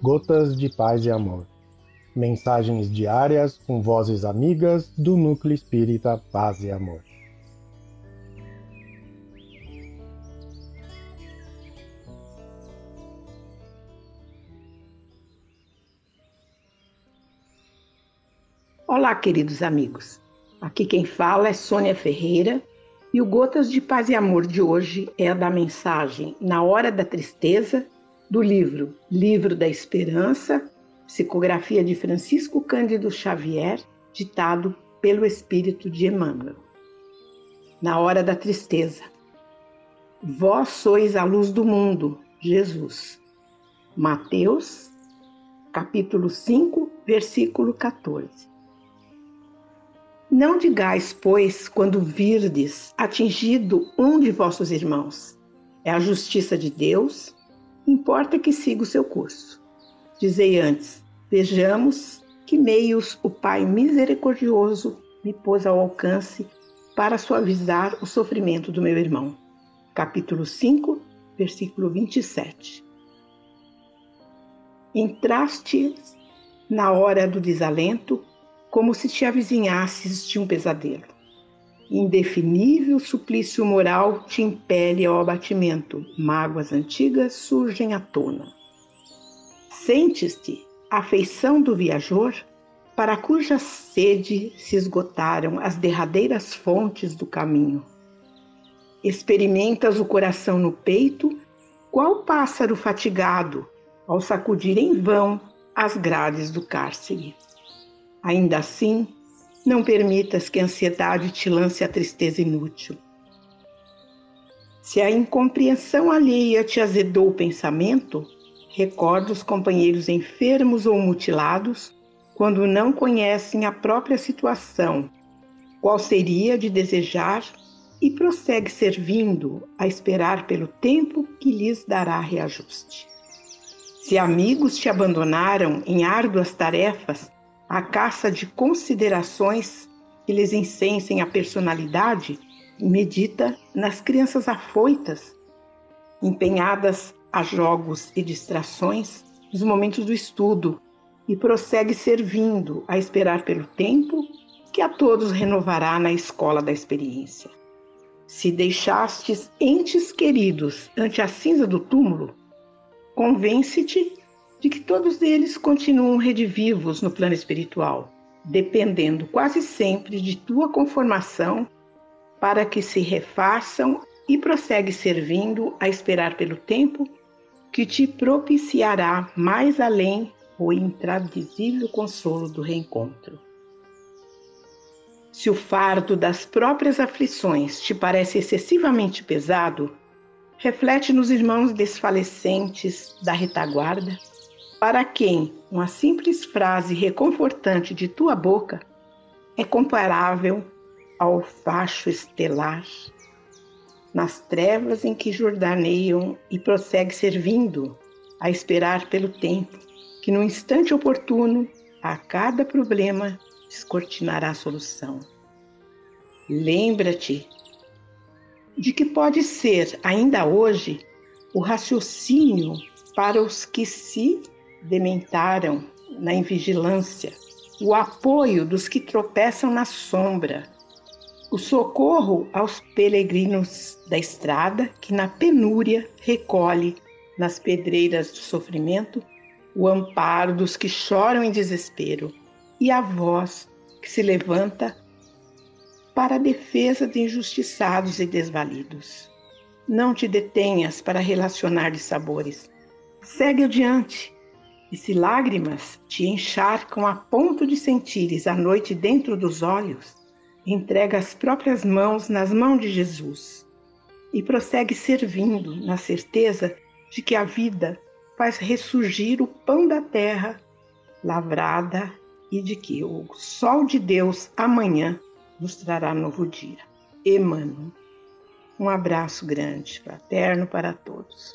Gotas de Paz e Amor. Mensagens diárias com vozes amigas do Núcleo Espírita Paz e Amor. Olá, queridos amigos. Aqui quem fala é Sônia Ferreira e o Gotas de Paz e Amor de hoje é a da mensagem Na Hora da Tristeza, do livro Livro da Esperança, psicografia de Francisco Cândido Xavier, ditado pelo Espírito de Emmanuel. Na hora da tristeza. Vós sois a luz do mundo, Jesus. Mateus, capítulo 5, versículo 14. Não digais, pois, quando virdes atingido um de vossos irmãos, é a justiça de Deus, importa que siga o seu curso. Dizei antes, vejamos que meios o Pai misericordioso me pôs ao alcance para suavizar o sofrimento do meu irmão. Capítulo 5, versículo 27. Entraste na hora do desalento como se te avizinhasses de um pesadelo. Indefinível suplício moral te impele ao abatimento, mágoas antigas surgem à tona. Sentes-te a afeição do viajor, para cuja sede se esgotaram as derradeiras fontes do caminho. Experimentas o coração no peito, qual pássaro fatigado, ao sacudir em vão as grades do cárcere. Ainda assim, não permitas que a ansiedade te lance a tristeza inútil. Se a incompreensão alheia te azedou o pensamento, recorda os companheiros enfermos ou mutilados quando não conhecem a própria situação, qual seria de desejar e prossegue servindo a esperar pelo tempo que lhes dará reajuste. Se amigos te abandonaram em árduas tarefas, a caça de considerações que lhes incensem a personalidade, medita nas crianças afoitas, empenhadas a jogos e distrações nos momentos do estudo, e prossegue servindo a esperar pelo tempo que a todos renovará na escola da experiência. Se deixastes entes queridos ante a cinza do túmulo, convence-te de que todos eles continuam redivivos no plano espiritual, dependendo quase sempre de tua conformação para que se refaçam e prossegue servindo a esperar pelo tempo que te propiciará mais além o intradizível consolo do reencontro. Se o fardo das próprias aflições te parece excessivamente pesado, reflete nos irmãos desfalecentes da retaguarda para quem uma simples frase reconfortante de tua boca é comparável ao facho estelar, nas trevas em que jordaneiam e prossegue servindo, a esperar pelo tempo, que no instante oportuno, a cada problema descortinará a solução. Lembra-te de que pode ser, ainda hoje, o raciocínio para os que se dementaram na invigilância, o apoio dos que tropeçam na sombra, o socorro aos peregrinos da estrada que na penúria recolhe nas pedreiras do sofrimento o amparo dos que choram em desespero e a voz que se levanta para a defesa de injustiçados e desvalidos. Não te detenhas para relacionar de sabores. Segue adiante e se lágrimas te encharcam a ponto de sentires a noite dentro dos olhos, entrega as próprias mãos nas mãos de Jesus e prossegue servindo na certeza de que a vida faz ressurgir o pão da terra lavrada e de que o sol de Deus amanhã nos trará novo dia. Emmanuel. Um abraço grande, fraterno para todos.